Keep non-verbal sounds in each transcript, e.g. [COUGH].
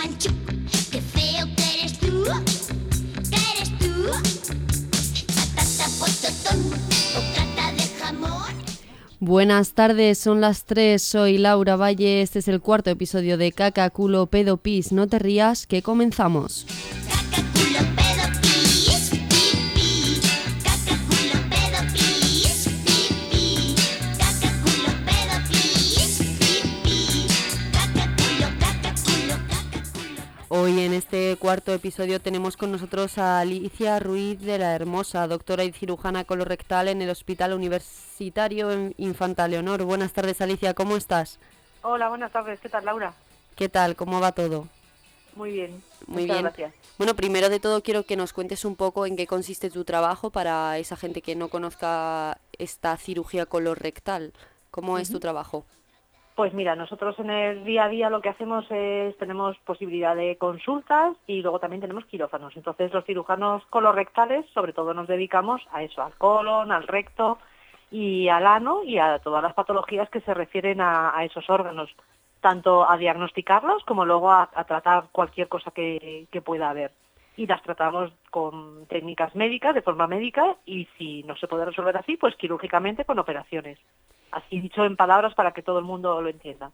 manchú. Qué feo que eres tú, que eres tú. Patata, pototón, bocata de jamón. Buenas tardes, son las 3, soy Laura Valle, este es el cuarto episodio de Caca, culo, pedo, pis, no te rías, que comenzamos. En este cuarto episodio tenemos con nosotros a Alicia Ruiz de la Hermosa, doctora y cirujana colorectal en el Hospital Universitario Infanta Leonor. Buenas tardes Alicia, ¿cómo estás? Hola, buenas tardes. ¿Qué tal, Laura? ¿Qué tal? ¿Cómo va todo? Muy bien. Muy Muchas bien. gracias. Bueno, primero de todo quiero que nos cuentes un poco en qué consiste tu trabajo para esa gente que no conozca esta cirugía colorectal. ¿Cómo es tu trabajo? Pues mira, nosotros en el día a día lo que hacemos es, tenemos posibilidad de consultas y luego también tenemos quirófanos. Entonces los cirujanos colorectales sobre todo nos dedicamos a eso, al colon, al recto y al ano y a todas las patologías que se refieren a, esos órganos, tanto a diagnosticarlos como luego a, a tratar cualquier cosa que, que pueda haber. Y las tratamos con técnicas médicas, de forma médica, y si no se puede resolver así, pues quirúrgicamente con operaciones. Así dicho en palabras para que todo el mundo lo entienda.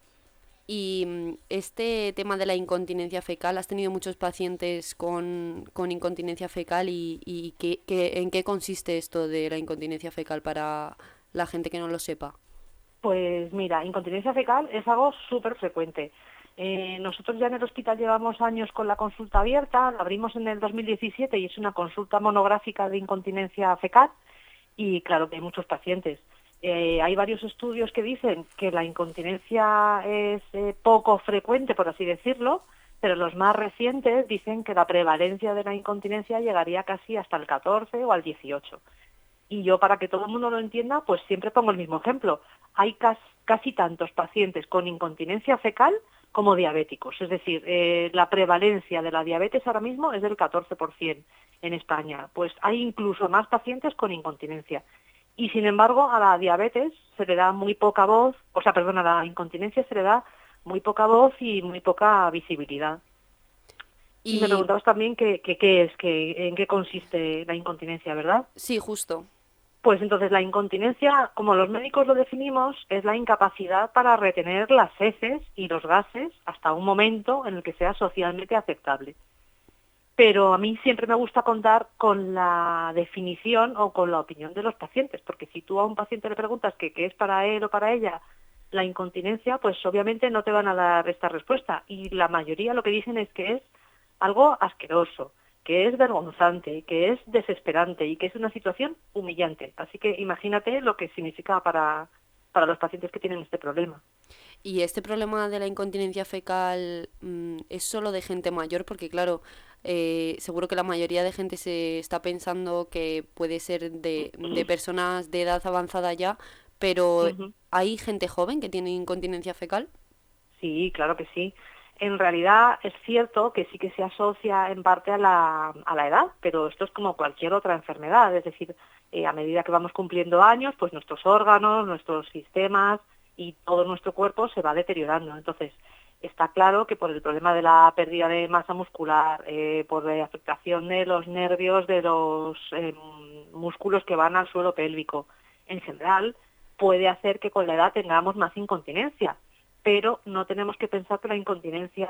Y mm, este tema de la incontinencia fecal, ¿has tenido muchos pacientes con, con incontinencia fecal y, y qué, qué- en qué consiste esto de la incontinencia fecal para la gente que no lo sepa? Pues mira, incontinencia fecal es algo súper frecuente. Eh, nosotros ya en el hospital llevamos años con la consulta abierta, la abrimos en el 2017 y es una consulta monográfica de incontinencia fecal y claro que hay muchos pacientes. Eh, hay varios estudios que dicen que la incontinencia es eh, poco frecuente, por así decirlo, pero los más recientes dicen que la prevalencia de la incontinencia llegaría casi hasta el 14 o al 18. Y yo, para que todo el mundo lo entienda, pues siempre pongo el mismo ejemplo. Hay cas- casi tantos pacientes con incontinencia fecal como diabéticos. Es decir, eh, la prevalencia de la diabetes ahora mismo es del 14% en España. Pues hay incluso más pacientes con incontinencia. Y sin embargo, a la diabetes se le da muy poca voz, o sea, perdón, a la incontinencia se le da muy poca voz y muy poca visibilidad. Y, me preguntabas también qué qué- qué es, qué- en qué consiste la incontinencia, ¿verdad? Sí, justo. Pues entonces la incontinencia, como los médicos lo definimos, es la incapacidad para retener las heces y los gases hasta un momento en el que sea socialmente aceptable. Pero a mí siempre me gusta contar con la definición o con la opinión de los pacientes, porque si tú a un paciente le preguntas qué es para él o para ella la incontinencia, pues obviamente no te van a dar esta respuesta. Y la mayoría lo que dicen es que es algo asqueroso, que es vergonzante, que es desesperante y que es una situación humillante. Así que imagínate lo que significa para, para los pacientes que tienen este problema. ¿Y este problema de la incontinencia fecal mm, es solo de gente mayor? Porque claro, eh, seguro que la mayoría de gente se está pensando que puede ser de, de personas de edad avanzada ya, pero. ¿hay gente joven que tiene incontinencia fecal? Sí, claro que sí. En realidad es cierto que sí que se asocia en parte a la, a la edad, pero esto es como cualquier otra enfermedad, es decir, eh, a medida que vamos cumpliendo años, pues nuestros órganos, nuestros sistemas y todo nuestro cuerpo se va deteriorando. Entonces, está claro que por el problema de la pérdida de masa muscular, eh, por la afectación de los nervios, de los eh, músculos que van al suelo pélvico, en general, puede hacer que con la edad tengamos más incontinencia pero no tenemos que pensar que la incontinencia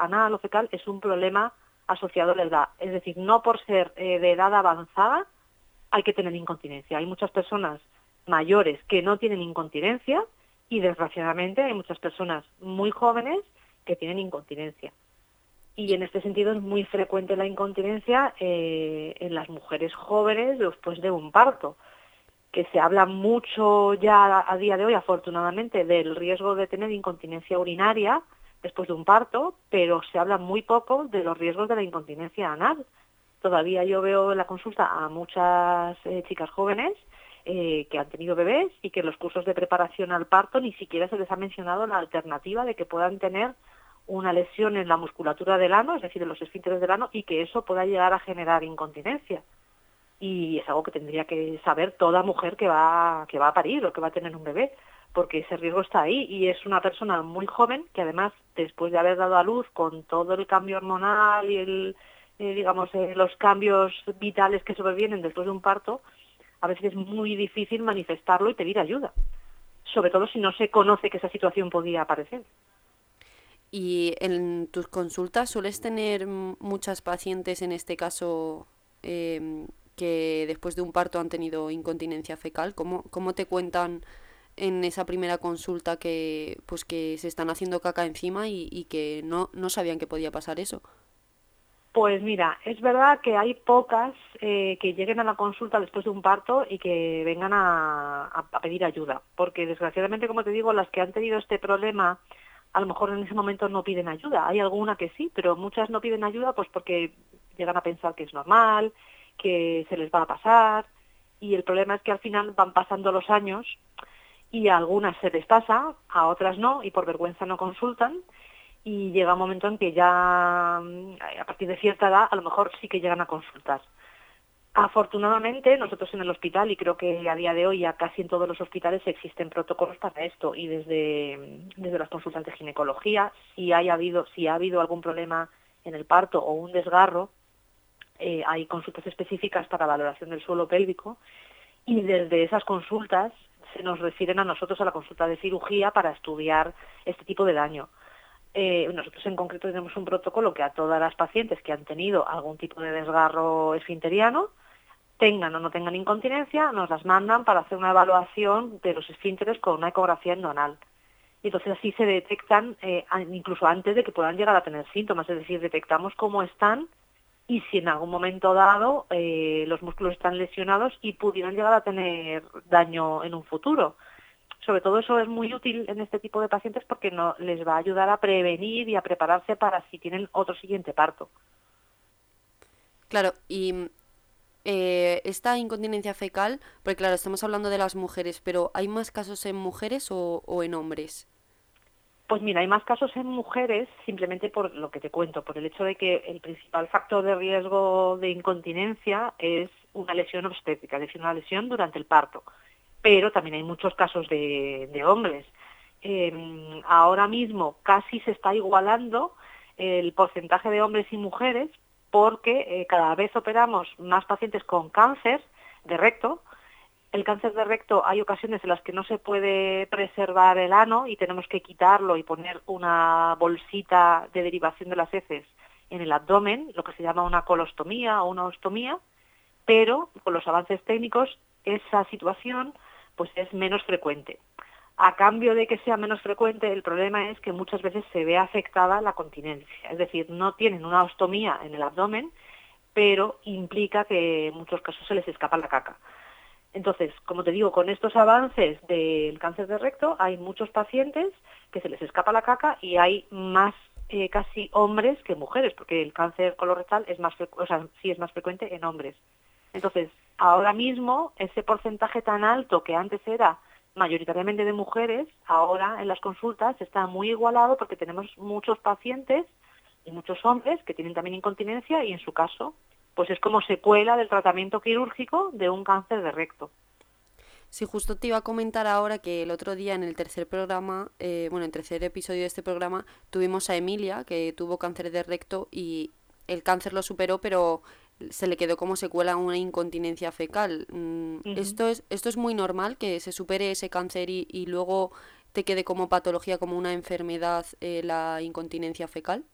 anal o fecal es un problema asociado a la edad. Es decir, no por ser eh, de edad avanzada hay que tener incontinencia. Hay muchas personas mayores que no tienen incontinencia y desgraciadamente hay muchas personas muy jóvenes que tienen incontinencia. Y en este sentido es muy frecuente la incontinencia eh, en las mujeres jóvenes después de un parto que se habla mucho ya a día de hoy, afortunadamente, del riesgo de tener incontinencia urinaria después de un parto, pero se habla muy poco de los riesgos de la incontinencia anal. Todavía yo veo en la consulta a muchas eh, chicas jóvenes eh, que han tenido bebés y que en los cursos de preparación al parto ni siquiera se les ha mencionado la alternativa de que puedan tener una lesión en la musculatura del ano, es decir, en los esfínteres del ano, y que eso pueda llegar a generar incontinencia. Y es algo que tendría que saber toda mujer que va que va a parir o que va a tener un bebé porque ese riesgo está ahí. Y es una persona muy joven que además después de haber dado a luz con todo el cambio hormonal y el, eh, digamos, eh, los cambios vitales que sobrevienen después de un parto, a veces es muy difícil manifestarlo y pedir ayuda, sobre todo si no se conoce que esa situación podía aparecer. Y en tus consultas sueles tener muchas pacientes, en este caso, em, que después de un parto han tenido incontinencia fecal. ¿Cómo, cómo te cuentan en esa primera consulta que pues que se están haciendo caca encima y, y que no, no sabían que podía pasar eso? Pues mira, es verdad que hay pocas eh, que lleguen a la consulta después de un parto y que vengan a, a- pedir ayuda, porque desgraciadamente, como te digo, las que han tenido este problema a lo mejor en ese momento no piden ayuda. Hay alguna que sí, pero muchas no piden ayuda pues porque llegan a pensar que es normal, que se les va a pasar y el problema es que al final van pasando los años y a algunas se les pasa, a otras no y por vergüenza no consultan y llega un momento en que ya mm, a partir de cierta edad a lo mejor sí que llegan a consultar. Afortunadamente, nosotros en el hospital, y creo que a día de hoy ya casi en todos los hospitales existen protocolos para esto, y desde, desde las consultas de ginecología, si, habido, si ha habido algún problema en el parto o un desgarro, eh, hay consultas específicas para valoración del suelo pélvico, y desde esas consultas se nos refieren a nosotros a la consulta de cirugía para estudiar este tipo de daño. Eh, nosotros en concreto tenemos un protocolo que a todas las pacientes que han tenido algún tipo de desgarro esfinteriano, tengan o no tengan incontinencia, nos las mandan para hacer una evaluación de los esfínteres con una ecografía endonal. Y entonces así se detectan eh, incluso antes de que puedan llegar a tener síntomas, es decir, detectamos cómo están y si en algún momento dado eh, los músculos están lesionados y pudieran llegar a tener daño en un futuro. Sobre todo eso es muy útil en este tipo de pacientes porque no, les va a ayudar a prevenir y a prepararse para si tienen otro siguiente parto. Claro, y eh, esta incontinencia fecal, porque claro, estamos hablando de las mujeres, pero ¿hay más casos en mujeres o, o en hombres? Pues mira, hay más casos en mujeres simplemente por lo que te cuento, por el hecho de que el principal factor de riesgo de incontinencia es una lesión obstétrica, es decir, una lesión durante el parto. Pero también hay muchos casos de, hombres. Eh, ahora mismo casi se está igualando el porcentaje de hombres y mujeres porque eh, cada vez operamos más pacientes con cáncer de recto, el cáncer de recto hay ocasiones en las que no se puede preservar el ano y tenemos que quitarlo y poner una bolsita de derivación de las heces en el abdomen, lo que se llama una colostomía o una ostomía, pero con los avances técnicos esa situación pues es menos frecuente. A cambio de que sea menos frecuente, el problema es que muchas veces se ve afectada la continencia, es decir, no tienen una ostomía en el abdomen, pero implica que en muchos casos se les escapa la caca. Entonces, como te digo, con estos avances del cáncer de recto hay muchos pacientes que se les escapa la caca y hay más eh, casi hombres que mujeres, porque el cáncer colorectal es más o sea, sí es más frecuente en hombres. Entonces, ahora mismo ese porcentaje tan alto que antes era mayoritariamente de mujeres, ahora en las consultas está muy igualado porque tenemos muchos pacientes y muchos hombres que tienen también incontinencia y en su caso pues es como secuela del tratamiento quirúrgico de un cáncer de recto. Sí, justo te iba a comentar ahora que el otro día en el tercer programa, eh, bueno, en el tercer episodio de este programa, tuvimos a Emilia, que tuvo cáncer de recto y el cáncer lo superó, pero se le quedó como secuela una incontinencia fecal. Mm, esto, es, esto es muy normal, que se supere ese cáncer y, y luego te quede como patología, como una enfermedad, eh, la incontinencia fecal.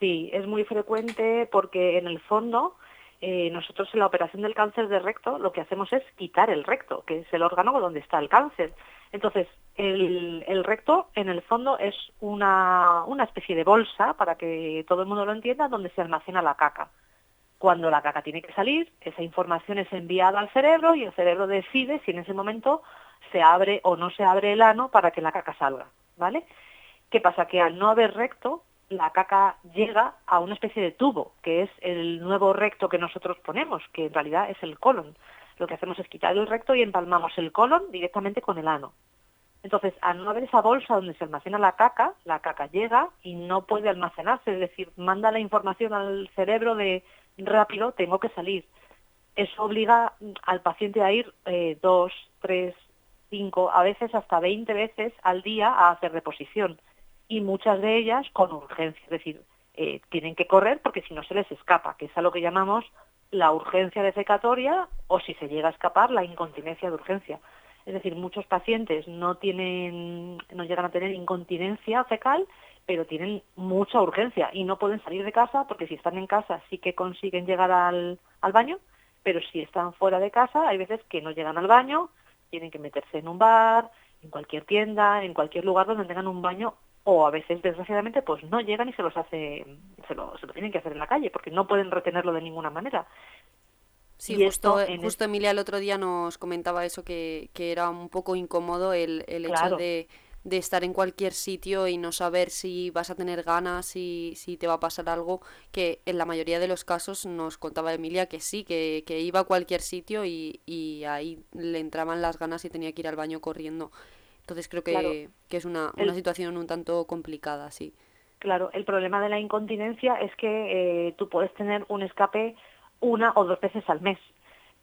Sí, es muy frecuente porque en el fondo eh, nosotros en la operación del cáncer de recto lo que hacemos es quitar el recto, que es el órgano donde está el cáncer. Entonces, el, el recto en el fondo es una, una especie de bolsa, para que todo el mundo lo entienda, donde se almacena la caca. Cuando la caca tiene que salir, esa información es enviada al cerebro y el cerebro decide si en ese momento se abre o no se abre el ano para que la caca salga, ¿vale? ¿Qué pasa? Que al no haber recto, la caca llega a una especie de tubo, que es el nuevo recto que nosotros ponemos, que en realidad es el colon. Lo que hacemos es quitar el recto y empalmamos el colon directamente con el ano. Entonces, al no haber esa bolsa donde se almacena la caca, la caca llega y no puede almacenarse, es decir, manda la información al cerebro de rápido, tengo que salir. Eso obliga al paciente a ir eh, dos, tres 5, a veces hasta 20 veces al día a hacer reposición y muchas de ellas con urgencia, es decir, eh, tienen que correr porque si no se les escapa, que es a lo que llamamos la urgencia defecatoria o si se llega a escapar la incontinencia de urgencia. Es decir, muchos pacientes no tienen, no llegan a tener incontinencia fecal, pero tienen mucha urgencia y no pueden salir de casa porque si están en casa sí que consiguen llegar al, al baño, pero si están fuera de casa hay veces que no llegan al baño, tienen que meterse en un bar, en cualquier tienda, en cualquier lugar donde tengan un baño o a veces desgraciadamente pues no llegan y se los hace se lo, se lo tienen que hacer en la calle porque no pueden retenerlo de ninguna manera. Sí, Y justo, esto en justo Emilia el otro día nos comentaba eso, que, que era un poco incómodo el, el hecho de, de estar en cualquier sitio y no saber si vas a tener ganas, si, si te va a pasar algo, que en la mayoría de los casos nos contaba Emilia que sí, que, que iba a cualquier sitio y, y ahí le entraban las ganas y tenía que ir al baño corriendo. Entonces creo que, Claro. que es una, El- una situación un tanto complicada, sí. Claro, el problema de la incontinencia es que eh, tú puedes tener un escape una o dos veces al mes,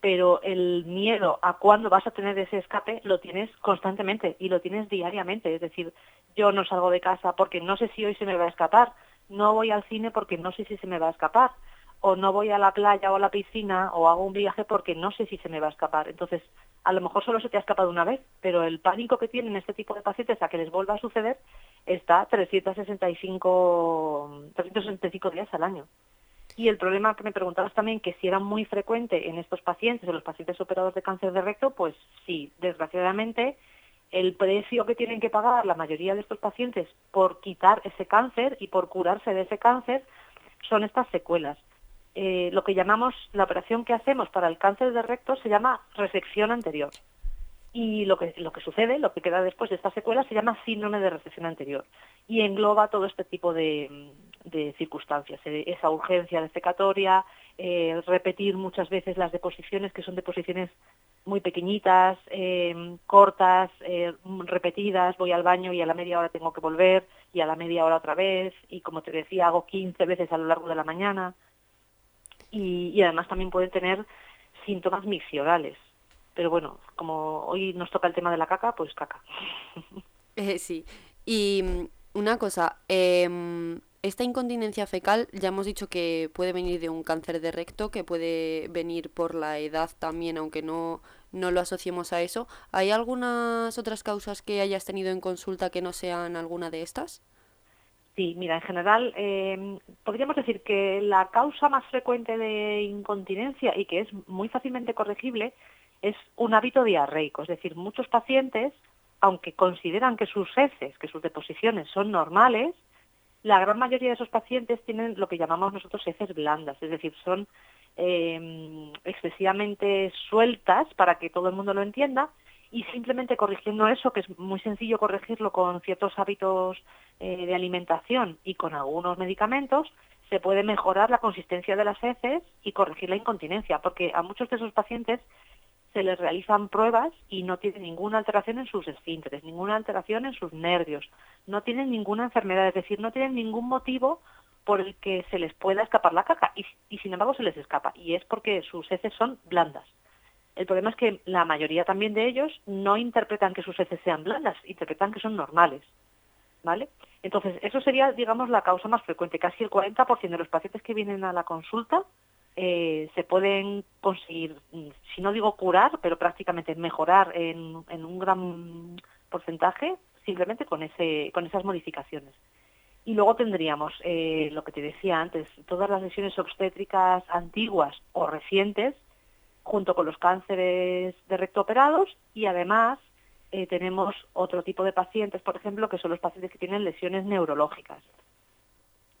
pero el miedo a cuándo vas a tener ese escape lo tienes constantemente y lo tienes diariamente. Es decir, yo no salgo de casa porque no sé si hoy se me va a escapar, no voy al cine porque no sé si se me va a escapar, o no voy a la playa o a la piscina o hago un viaje porque no sé si se me va a escapar. Entonces, a lo mejor solo se te ha escapado una vez, pero el pánico que tienen este tipo de pacientes a que les vuelva a suceder está 365, 365 días al año. Y el problema que me preguntabas también, que si era muy frecuente en estos pacientes, en los pacientes operados de cáncer de recto, pues sí, desgraciadamente el precio que tienen que pagar la mayoría de estos pacientes por quitar ese cáncer y por curarse de ese cáncer son estas secuelas. Eh, lo que llamamos, la operación que hacemos para el cáncer de recto se llama resección anterior. Y lo que, lo que sucede, lo que queda después de esta secuela, se llama síndrome de resección anterior. Y engloba todo este tipo de, de circunstancias, eh, esa urgencia defecatoria, eh, repetir muchas veces las deposiciones, que son deposiciones muy pequeñitas, eh, cortas, eh, repetidas, voy al baño y a la media hora tengo que volver, y a la media hora otra vez, y como te decía, hago 15 veces a lo largo de la mañana. Y, y además también pueden tener síntomas miccionales. Pero bueno, como hoy nos toca el tema de la caca, pues caca. [LAUGHS] Eh, sí. Y mm, una cosa, em, esta incontinencia fecal ya hemos dicho que puede venir de un cáncer de recto, que puede venir por la edad también, aunque no, no lo asociemos a eso. ¿Hay algunas otras causas que hayas tenido en consulta que no sean alguna de estas? Sí, mira, en general eh, podríamos decir que la causa más frecuente de incontinencia y que es muy fácilmente corregible es un hábito diarreico. Es decir, muchos pacientes, aunque consideran que sus heces, que sus deposiciones son normales, la gran mayoría de esos pacientes tienen lo que llamamos nosotros heces blandas, es decir, son eh, excesivamente sueltas para que todo el mundo lo entienda y simplemente corrigiendo eso, que es muy sencillo corregirlo con ciertos hábitos eh, de alimentación y con algunos medicamentos, se puede mejorar la consistencia de las heces y corregir la incontinencia, porque a muchos de esos pacientes se les realizan pruebas y no tienen ninguna alteración en sus esfínteres, ninguna alteración en sus nervios, no tienen ninguna enfermedad, es decir, no tienen ningún motivo por el que se les pueda escapar la caca y, y sin embargo se les escapa y es porque sus heces son blandas. El problema es que la mayoría también de ellos no interpretan que sus heces sean blandas, interpretan que son normales. ¿Vale? Entonces, eso sería, digamos, la causa más frecuente. Casi el 40% de los pacientes que vienen a la consulta eh, se pueden conseguir, mm, si no digo curar, pero prácticamente mejorar en, un gran porcentaje simplemente con, ese, con esas modificaciones. Y luego tendríamos, eh, lo que te decía antes, todas las lesiones obstétricas antiguas o recientes, junto con los cánceres de recto operados y además eh, tenemos otro tipo de pacientes, por ejemplo, que son los pacientes que tienen lesiones neurológicas,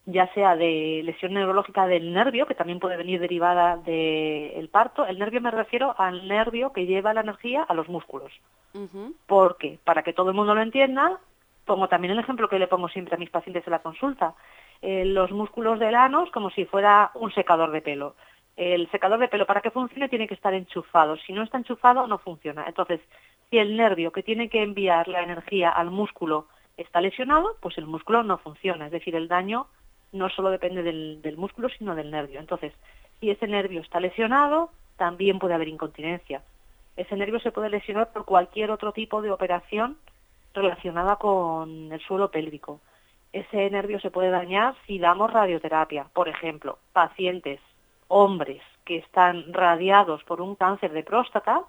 ya sea de lesión neurológica del nervio, que también puede venir derivada del parto. El nervio me refiero al nervio que lleva la energía a los músculos. Ujú. Porque, para que todo el mundo lo entienda, pongo también el ejemplo que le pongo siempre a mis pacientes en la consulta. Eh, los músculos del ano es como si fuera un secador de pelo. El secador de pelo para que funcione tiene que estar enchufado. Si no está enchufado no funciona. Entonces, si el nervio que tiene que enviar la energía al músculo está lesionado, pues el músculo no funciona. Es decir, el daño no solo depende del, músculo, sino del nervio. Entonces, si ese nervio está lesionado, también puede haber incontinencia. Ese nervio se puede lesionar por cualquier otro tipo de operación relacionada con el suelo pélvico. Ese nervio se puede dañar si damos radioterapia. Por ejemplo, pacientes, hombres que están radiados por un cáncer de próstata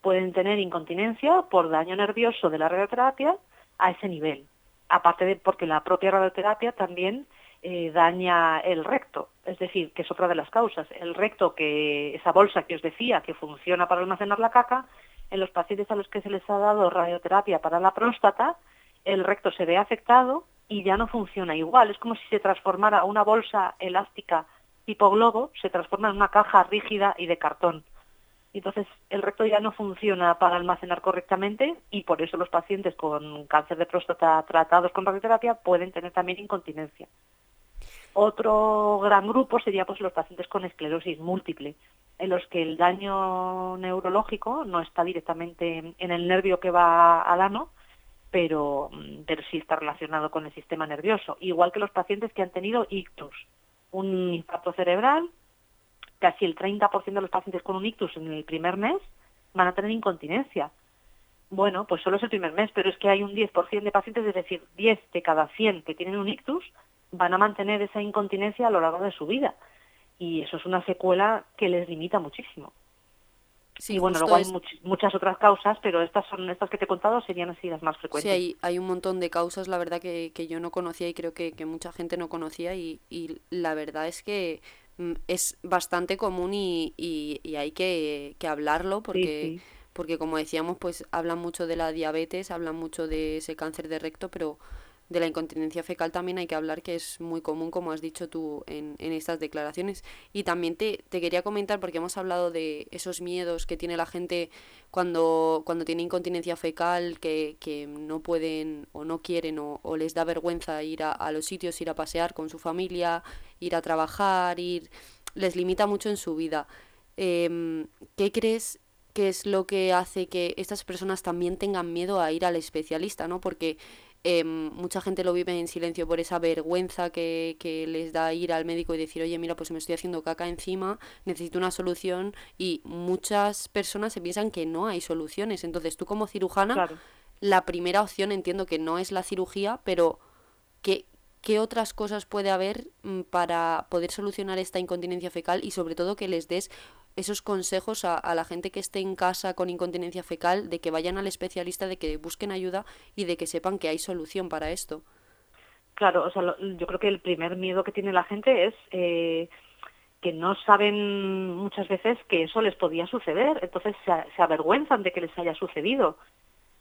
pueden tener incontinencia por daño nervioso de la radioterapia a ese nivel. Aparte de porque la propia radioterapia también eh, daña el recto, es decir, que es otra de las causas. El recto, que esa bolsa que os decía que funciona para almacenar la caca, en los pacientes a los que se les ha dado radioterapia para la próstata, el recto se ve afectado y ya no funciona igual. Es como si se transformara una bolsa elástica tipo globo, se transforma en una caja rígida y de cartón. Entonces el recto ya no funciona para almacenar correctamente y por eso los pacientes con cáncer de próstata tratados con radioterapia pueden tener también incontinencia. Otro gran grupo sería pues los pacientes con esclerosis múltiple, en los que el daño neurológico no está directamente en el nervio que va al ano, pero, pero sí está relacionado con el sistema nervioso, igual que los pacientes que han tenido ictus, un infarto cerebral, casi el 30% de los pacientes con un ictus en el primer mes van a tener incontinencia. Bueno, pues solo es el primer mes, pero es que hay un 10% de pacientes, es decir, 10 de cada 100 que tienen un ictus van a mantener esa incontinencia a lo largo de su vida. Y eso es una secuela que les limita muchísimo. Sí, y bueno, luego hay es- much- muchas otras causas, pero estas son estas que te he contado serían así las más Sí, frecuentes. hay, hay un montón de causas, la verdad, que, que yo no conocía y creo que, que mucha gente no conocía y, y la verdad es que mm, es bastante común y, y- y hay que, que hablarlo porque, sí. porque como decíamos, pues hablan mucho de la diabetes, hablan mucho de ese cáncer de recto, pero de la incontinencia fecal también hay que hablar, que es muy común, como has dicho tú en, en estas declaraciones. Y también te, te quería comentar, porque hemos hablado de esos miedos que tiene la gente cuando, cuando tiene incontinencia fecal, que, que no pueden o no quieren o, o les da vergüenza ir a, a los sitios, ir a pasear con su familia, ir a trabajar, ir les limita mucho en su vida. Em, ¿qué crees que es lo que hace que estas personas también tengan miedo a ir al especialista, ¿no? Porque em, mucha gente lo vive en silencio por esa vergüenza que, que les da ir al médico y decir, oye, mira, pues me estoy haciendo caca encima, necesito una solución y muchas personas se piensan que no hay soluciones. Entonces, tú como cirujana, Claro. la primera opción entiendo que no es la cirugía, pero ¿qué, qué otras cosas puede haber mm, para poder solucionar esta incontinencia fecal y sobre todo que les des esos consejos a, a la gente que esté en casa con incontinencia fecal, de que vayan al especialista, de que busquen ayuda y de que sepan que hay solución para esto? Claro, o sea, lo- yo creo que el primer miedo que tiene la gente es eh, que no saben muchas veces que eso les podía suceder, entonces se, se avergüenzan de que les haya sucedido.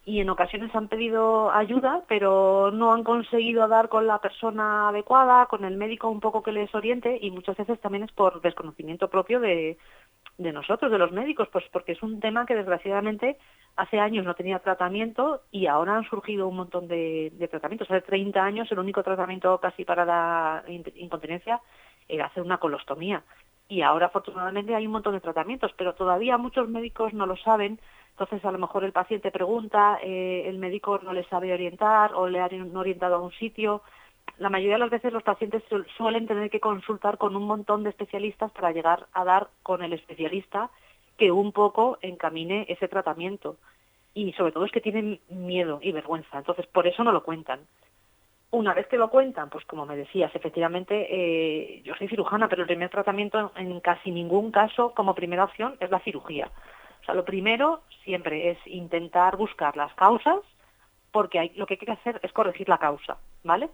Y en ocasiones han pedido ayuda, pero no han conseguido dar con la persona adecuada, con el médico un poco que les oriente, y muchas veces también es por desconocimiento propio de, de nosotros, de los médicos, pues porque es un tema que desgraciadamente hace años no tenía tratamiento y ahora han surgido un montón de, tratamientos. Hace 30 años el único tratamiento casi para la in- incontinencia era hacer una colostomía. Y ahora afortunadamente hay un montón de tratamientos, pero todavía muchos médicos no lo saben. Entonces a lo mejor el paciente pregunta, eh, el médico no le sabe orientar o le han orientado a un sitio. La mayoría de las veces los pacientes su- suelen tener que consultar con un montón de especialistas para llegar a dar con el especialista que un poco encamine ese tratamiento. Y sobre todo es que tienen miedo y vergüenza, entonces por eso no lo cuentan. Una vez que lo cuentan, pues como me decías, efectivamente, eh, yo soy cirujana, pero el primer tratamiento en casi ningún caso como primera opción es la cirugía. O sea, lo primero siempre es intentar buscar las causas, porque lo que hay que hacer es corregir la causa, ¿vale?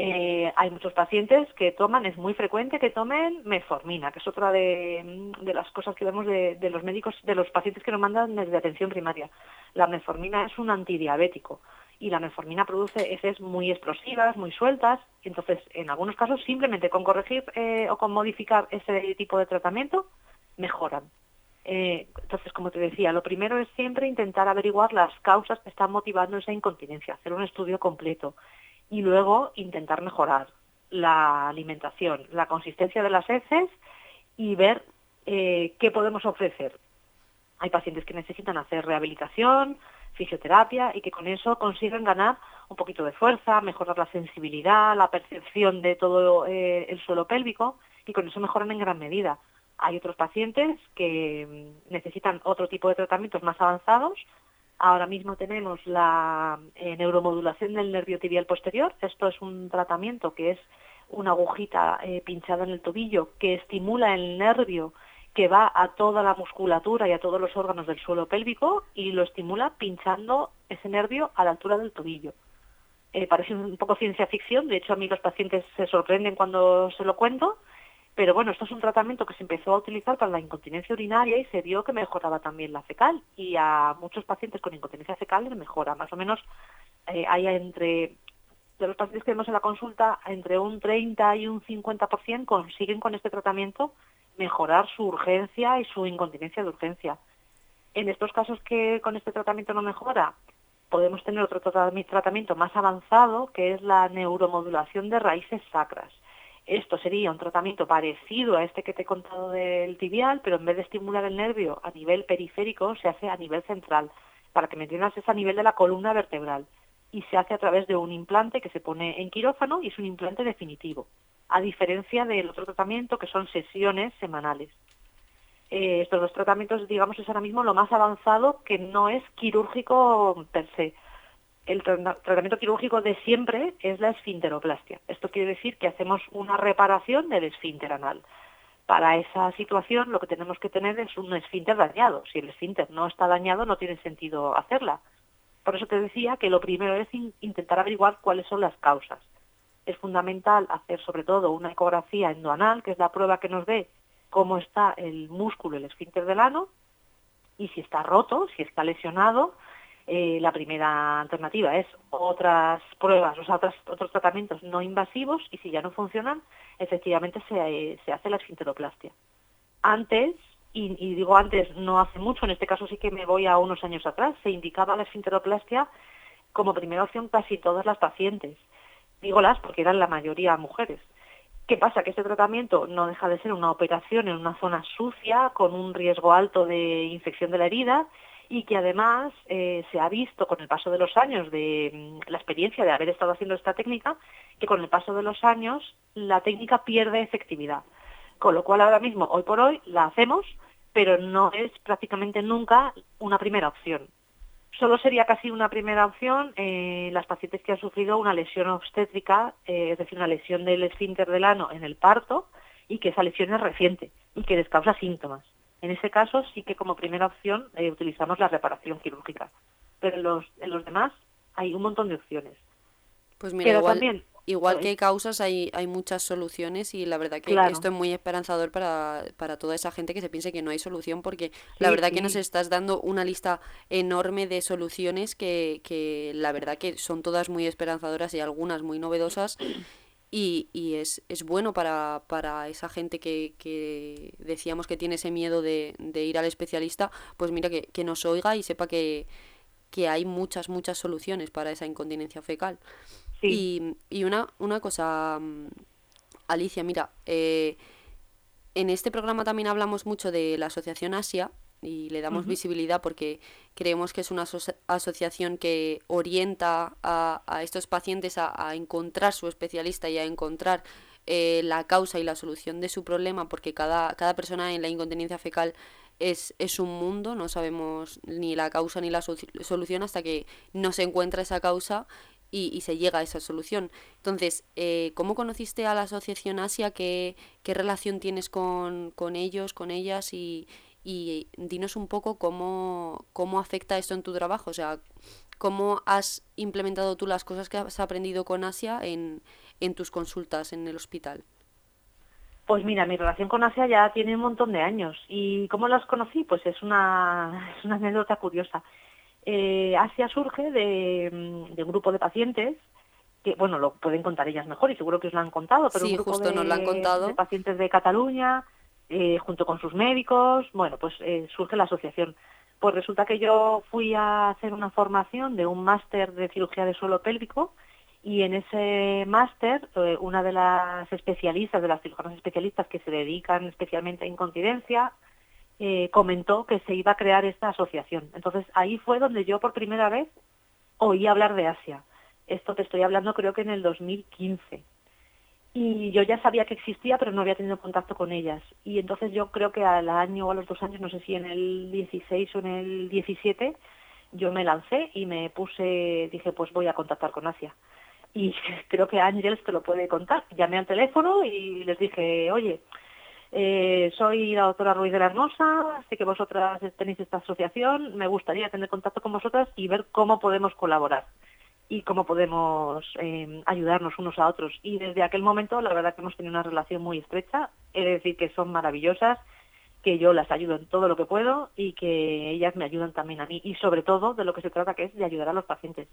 Eh, hay muchos pacientes que toman, es muy frecuente que tomen metformina, que es otra de, de las cosas que vemos de, los médicos, de los pacientes que nos mandan desde atención primaria. La metformina es un antidiabético y la metformina produce heces muy explosivas, muy sueltas, entonces en algunos casos simplemente con corregir eh, o con modificar ese tipo de tratamiento mejoran. Eh, entonces, como te decía, lo primero es siempre intentar averiguar las causas que están motivando esa incontinencia, hacer un estudio completo y luego intentar mejorar la alimentación, la consistencia de las heces y ver eh, qué podemos ofrecer. Hay pacientes que necesitan hacer rehabilitación, fisioterapia y que con eso consiguen ganar un poquito de fuerza, mejorar la sensibilidad, la percepción de todo eh, el suelo pélvico y con eso mejoran en gran medida. Hay otros pacientes que mm, necesitan otro tipo de tratamientos más avanzados. Ahora mismo tenemos la eh, neuromodulación del nervio tibial posterior. Esto es un tratamiento que es una agujita eh, pinchada en el tobillo que estimula el nervio que va a toda la musculatura y a todos los órganos del suelo pélvico y lo estimula pinchando ese nervio a la altura del tobillo. Eh, parece un poco ciencia ficción, de hecho a mí los pacientes se sorprenden cuando se lo cuento, pero bueno, esto es un tratamiento que se empezó a utilizar para la incontinencia urinaria y se vio que mejoraba también la fecal y a muchos pacientes con incontinencia fecal les mejora, más o menos eh, hay entre de los pacientes que vemos en la consulta, entre un 30 y un 50% consiguen con este tratamiento mejorar su urgencia y su incontinencia de urgencia. En estos casos que con este tratamiento no mejora, podemos tener otro tratamiento más avanzado, que es la neuromodulación de raíces sacras. Esto sería un tratamiento parecido a este que te he contado del tibial, pero en vez de estimular el nervio a nivel periférico, se hace a nivel central. Para que me entiendas, es a nivel de la columna vertebral. Y se hace a través de un implante que se pone en quirófano y es un implante definitivo a diferencia del otro tratamiento que son sesiones semanales. Eh, estos dos tratamientos, digamos, es ahora mismo lo más avanzado que no es quirúrgico per se. El tratamiento quirúrgico de siempre es la esfinteroplastia. Esto quiere decir que hacemos una reparación del esfínter anal. Para esa situación lo que tenemos que tener es un esfínter dañado. Si el esfínter no está dañado no tiene sentido hacerla. Por eso te decía que lo primero es intentar averiguar cuáles son las causas es fundamental hacer sobre todo una ecografía endoanal, que es la prueba que nos ve cómo está el músculo, el esfínter del ano, y si está roto, si está lesionado, eh, la primera alternativa es otras pruebas, o sea, otros tratamientos no invasivos, y si ya no funcionan, efectivamente se, se hace la esfinteroplastia. Antes, y, y, digo antes, no hace mucho, en este caso sí que me voy a unos años atrás, se indicaba la esfinteroplastia como primera opción casi todas las pacientes dígolas porque eran la mayoría mujeres. ¿Qué pasa? Que este tratamiento no deja de ser una operación en una zona sucia, con un riesgo alto de infección de la herida, y que además eh, se ha visto con el paso de los años de mm, la experiencia de haber estado haciendo esta técnica, que con el paso de los años la técnica pierde efectividad. Con lo cual ahora mismo, hoy por hoy, la hacemos, pero no es prácticamente nunca una primera opción. Solo sería casi una primera opción eh, las pacientes que han sufrido una lesión obstétrica, eh, es decir, una lesión del esfínter del ano en el parto y que esa lesión es reciente y que les causa síntomas. En ese caso sí que como primera opción eh, utilizamos la reparación quirúrgica, pero en los, en los demás hay un montón de opciones. Pues mira, igual, también, igual que hay causas, hay, hay muchas soluciones y la verdad que esto es muy esperanzador para, para, toda esa gente que se piense que no hay solución porque la verdad que nos estás dando una lista enorme de soluciones que, que la verdad que son todas muy esperanzadoras y algunas muy novedosas [CLEARS THROAT] y, y es, es bueno para, para esa gente que, que decíamos que tiene ese miedo de, de ir al especialista, pues mira que, que nos oiga y sepa que, que hay muchas, muchas soluciones para esa incontinencia fecal. Y, y una, una cosa, mm, Alicia, mira, eh, en este programa también hablamos mucho de la Asociación Asia y le damos visibilidad porque creemos que es una asociación que orienta a, a estos pacientes a, encontrar su especialista y a encontrar eh, la causa y la solución de su problema porque cada, cada persona en la incontinencia fecal es, es un mundo, no sabemos ni la causa ni la solución hasta que no se encuentra esa causa y, se llega a esa solución. Entonces, eh, ¿cómo conociste a la Asociación Asia? ¿Qué, qué relación tienes con, con ellos, con ellas? Y, y, dinos un poco cómo, cómo afecta esto en tu trabajo. O sea, ¿cómo has implementado tú las cosas que has aprendido con Asia en, en tus consultas en el hospital? Pues mira, mi relación con Asia ya tiene un montón de años. ¿Y cómo las conocí? Pues es una, [LAUGHS] es una anécdota curiosa eh, Asia surge de, mm, un grupo de pacientes que, bueno, lo pueden contar ellas mejor y seguro que os lo han contado, pero un grupo de, nos lo han contado. de pacientes de Cataluña, eh, junto con sus médicos, bueno, pues eh, surge la asociación. Pues resulta que yo fui a hacer una formación de un máster de cirugía de suelo pélvico y en ese máster eh, una de las especialistas, de las cirujanas especialistas que se dedican especialmente a incontinencia, comentó que se iba a crear esta asociación. Entonces ahí fue donde yo por primera vez oí hablar de Asia. Esto te estoy hablando creo que en el 2015. Y yo ya sabía que existía, pero no había tenido contacto con ellas. Y entonces yo creo que al año o a los dos años, no sé si en el 16 o en el 17, yo me lancé y me puse, dije, pues voy a contactar con Asia. Y [LAUGHS] creo que Ángeles te lo puede contar. Llamé al teléfono y les dije, oye, eh, soy la doctora Ruiz de la Hermosa, sé que vosotras tenéis esta asociación, me gustaría tener contacto con vosotras y ver cómo podemos colaborar y cómo podemos eh, ayudarnos unos a otros. Y desde aquel momento, la verdad que hemos tenido una relación muy estrecha, he de decir que son maravillosas, que yo las ayudo en todo lo que puedo y que ellas me ayudan también a mí. Y sobre todo, de lo que se trata que es de ayudar a los pacientes.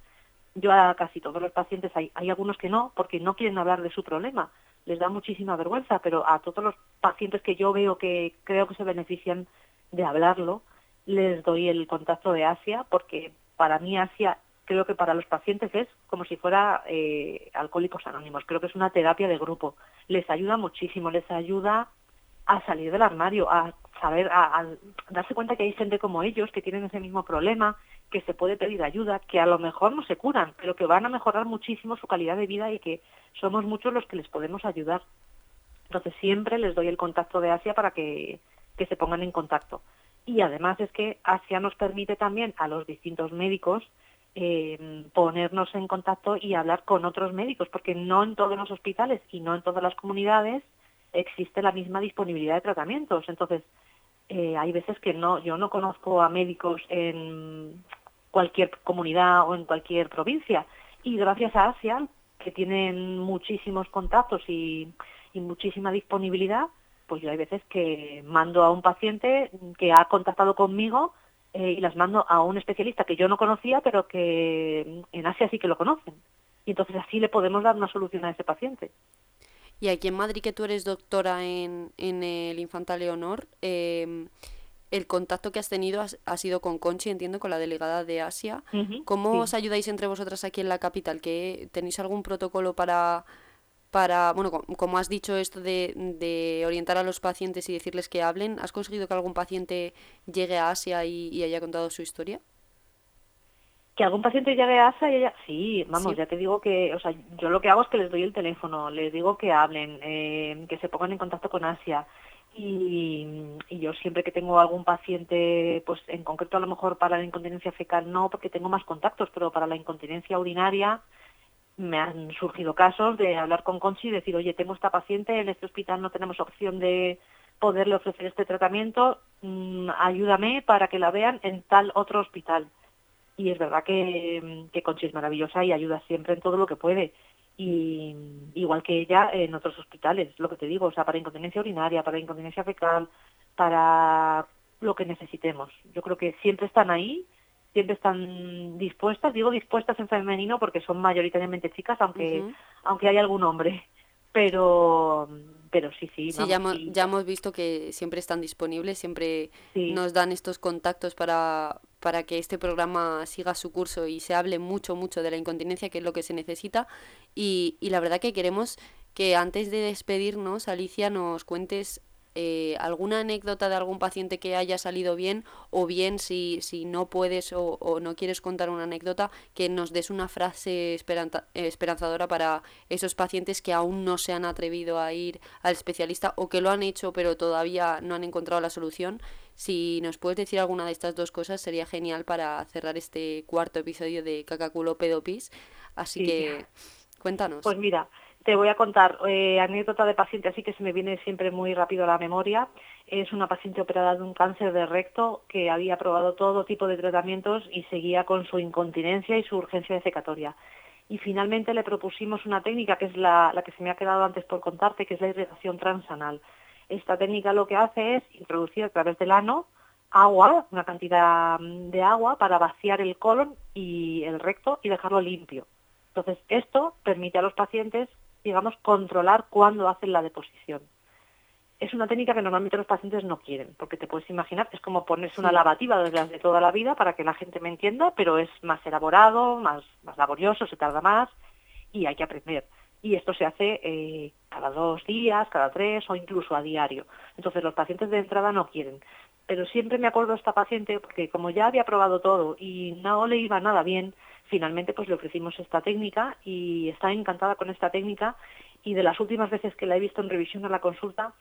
Yo a casi todos los pacientes, hay, hay algunos que no, porque no quieren hablar de su problema, les da muchísima vergüenza, pero a todos los pacientes que yo veo que creo que se benefician de hablarlo, les doy el contacto de Asia, porque para mí Asia creo que para los pacientes es como si fuera eh, alcohólicos anónimos. Creo que es una terapia de grupo. Les ayuda muchísimo, les ayuda a salir del armario, a saber, a, a darse cuenta que hay gente como ellos que tienen ese mismo problema, que se puede pedir ayuda, que a lo mejor no se curan, pero que van a mejorar muchísimo su calidad de vida y que somos muchos los que les podemos ayudar. Entonces siempre les doy el contacto de Asia para que, que se pongan en contacto. Y además es que Asia nos permite también a los distintos médicos eh, ponernos en contacto y hablar con otros médicos, porque no en todos los hospitales y no en todas las comunidades existe la misma disponibilidad de tratamientos. Entonces, eh, hay veces que no, yo no conozco a médicos en cualquier comunidad o en cualquier provincia. Y gracias a Asia, que tienen muchísimos contactos y, y muchísima disponibilidad, pues yo hay veces que mando a un paciente que ha contactado conmigo eh, y las mando a un especialista que yo no conocía, pero que en Asia sí que lo conocen. Y entonces así le podemos dar una solución a ese paciente. Y aquí en Madrid, que tú eres doctora en, en el Infanta Leonor, eh, el contacto que has tenido ha, sido con Conchi, entiendo, con la delegada de Asia. ¿Cómo sí. os ayudáis entre vosotras aquí en la capital? ¿Que ¿Tenéis algún protocolo para, para bueno, co- como has dicho esto de, de orientar a los pacientes y decirles que hablen? ¿Has conseguido que algún paciente llegue a Asia y, y haya contado su historia? Que algún paciente llegue a ASA y ella... Sí, vamos, Sí. ya te digo que, o sea, yo lo que hago es que les doy el teléfono, les digo que hablen, eh, que se pongan en contacto con Asia. Y, y yo siempre que tengo algún paciente, pues en concreto a lo mejor para la incontinencia fecal no, porque tengo más contactos, pero para la incontinencia urinaria me han surgido casos de hablar con Conchi y decir, oye, tengo esta paciente, en este hospital no tenemos opción de poderle ofrecer este tratamiento, mm, ayúdame para que la vean en tal otro hospital. Y es verdad que, que Conchi es maravillosa y ayuda siempre en todo lo que puede. Y igual que ella en otros hospitales, lo que te digo, o sea, para incontinencia urinaria, para incontinencia fecal, para lo que necesitemos. Yo creo que siempre están ahí, siempre están dispuestas, digo dispuestas en femenino porque son mayoritariamente chicas, aunque aunque hay algún hombre. Pero pero sí, sí, Sí, ya, hemos, sí, ya hemos visto que siempre están disponibles, siempre sí. nos dan estos contactos para, para que este programa siga su curso y se hable mucho, mucho de la incontinencia, que es lo que se necesita. Y, y la verdad que queremos que antes de despedirnos, Alicia, nos cuentes eh, alguna anécdota de algún paciente que haya salido bien, o bien si, si no puedes o, o no quieres contar una anécdota, que nos des una frase esperanzadora para esos pacientes que aún no se han atrevido a ir al especialista o que lo han hecho pero todavía no han encontrado la solución. Si nos puedes decir alguna de estas dos cosas sería genial para cerrar este cuarto episodio de Cacaculo Pedopis. Así Sí. que cuéntanos. Pues mira, te voy a contar eh, anécdota de paciente, así que se me viene siempre muy rápido a la memoria. Es una paciente operada de un cáncer de recto que había probado todo tipo de tratamientos y seguía con su incontinencia y su urgencia defecatoria. Y finalmente le propusimos una técnica que es la, la que se me ha quedado antes por contarte, que es la irrigación transanal. Esta técnica lo que hace es introducir a través del ano agua, una cantidad mm, de agua para vaciar el colon y el recto y dejarlo limpio. Entonces, esto permite a los pacientes, digamos, controlar cuándo hacen la deposición. Es una técnica que normalmente los pacientes no quieren, porque te puedes imaginar, es como ponerse una lavativa de las de toda la vida para que la gente me entienda, pero es más elaborado, más, más laborioso, se tarda más y hay que aprender. Y esto se hace eh, cada dos días, cada tres o incluso a diario. Entonces los pacientes de entrada no quieren. Pero siempre me acuerdo de esta paciente porque como ya había probado todo y no le iba nada bien, finalmente pues le ofrecimos esta técnica y está encantada con esta técnica y de las últimas veces que la he visto en revisión a la consulta,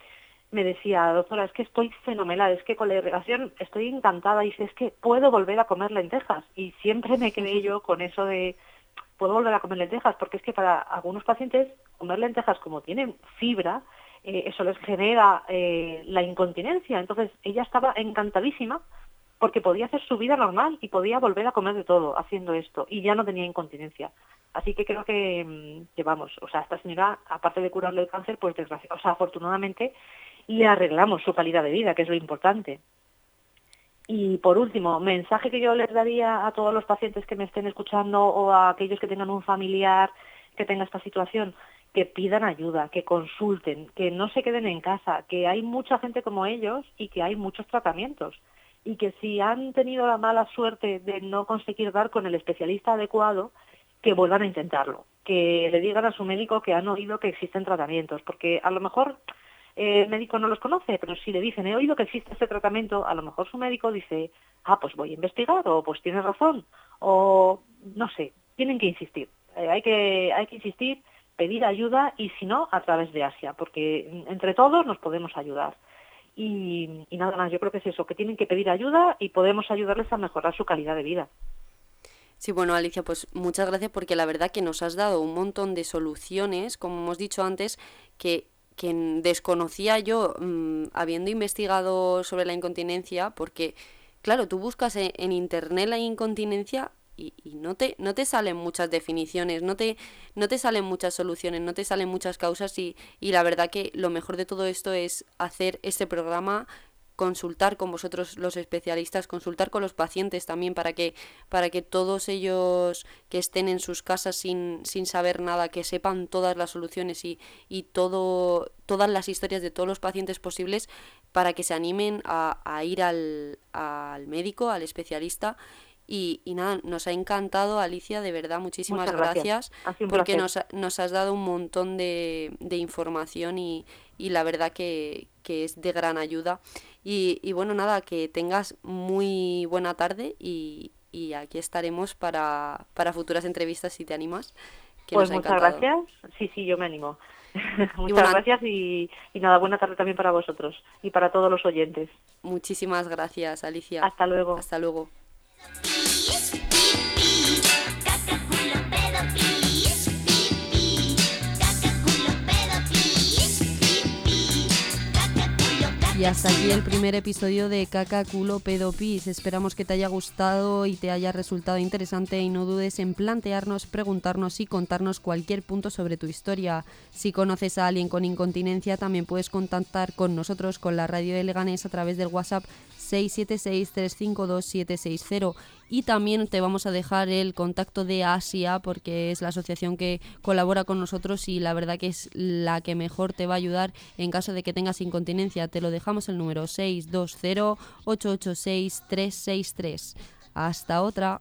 me decía, doctora, es que estoy fenomenal, es que con la irrigación estoy encantada y dice, es que puedo volver a comer lentejas. Y siempre me quedé yo con eso de, puedo volver a comer lentejas, porque es que para algunos pacientes comer lentejas como tienen fibra, eh, eso les genera eh, la incontinencia. Entonces ella estaba encantadísima porque podía hacer su vida normal y podía volver a comer de todo haciendo esto y ya no tenía incontinencia. Así que creo que, mm, que vamos, o sea, esta señora, aparte de curarle el cáncer, pues o sea, afortunadamente le arreglamos su calidad de vida, que es lo importante. Y por último, mensaje que yo les daría a todos los pacientes que me estén escuchando o a aquellos que tengan un familiar que tenga esta situación, que pidan ayuda, que consulten, que no se queden en casa, que hay mucha gente como ellos y que hay muchos tratamientos. Y que si han tenido la mala suerte de no conseguir dar con el especialista adecuado, que vuelvan a intentarlo, que le digan a su médico que han oído que existen tratamientos, porque a lo mejor eh, el médico no los conoce, pero si le dicen, he oído que existe este tratamiento, a lo mejor su médico dice, ah, pues voy a investigar, o pues tienes razón, o no sé, tienen que insistir. Eh, hay, que, hay que insistir, pedir ayuda y si no, a través de Asia, porque entre todos nos podemos ayudar. Y, y nada más, yo creo que es eso, que tienen que pedir ayuda y podemos ayudarles a mejorar su calidad de vida. Sí, bueno, Alicia, pues muchas gracias porque la verdad que nos has dado un montón de soluciones, como hemos dicho antes, que, que desconocía yo mm, habiendo investigado sobre la incontinencia, porque, claro, tú buscas en, en internet la incontinencia y, y no te, no te salen muchas definiciones, no te, no te salen muchas soluciones, no te salen muchas causas y, y la verdad que lo mejor de todo esto es hacer este programa consultar con vosotros los especialistas, consultar con los pacientes también para que, para que todos ellos que estén en sus casas sin, sin saber nada, que sepan todas las soluciones y, y todo, todas las historias de todos los pacientes posibles para que se animen a, a ir al, al médico, al especialista. Y, y, nada, nos ha encantado, Alicia, de verdad, muchísimas Muchas gracias. gracias, porque nos, nos, has dado un montón de, de información y, y, la verdad que, que, es de gran ayuda. Y, y, bueno, nada, que tengas muy buena tarde y, y aquí estaremos para, para, futuras entrevistas si te animas. Que pues muchas gracias. Sí, sí, yo me animo. [LAUGHS] muchas bueno, gracias y, y, nada, buena tarde también para vosotros y para todos los oyentes. Muchísimas gracias, Alicia. Hasta luego. Hasta luego. Y hasta aquí el primer episodio de Caca, Culo, Pedo, Pis. Esperamos que te haya gustado y te haya resultado interesante y no dudes en plantearnos, preguntarnos y contarnos cualquier punto sobre tu historia. Si conoces a alguien con incontinencia, también puedes contactar con nosotros, con la radio de Leganés, a través del WhatsApp 676-352-760 y también te vamos a dejar el contacto de Asia porque es la asociación que colabora con nosotros y la verdad que es la que mejor te va a ayudar en caso de que tengas incontinencia. Te lo dejamos el número 620-886-363. Hasta otra.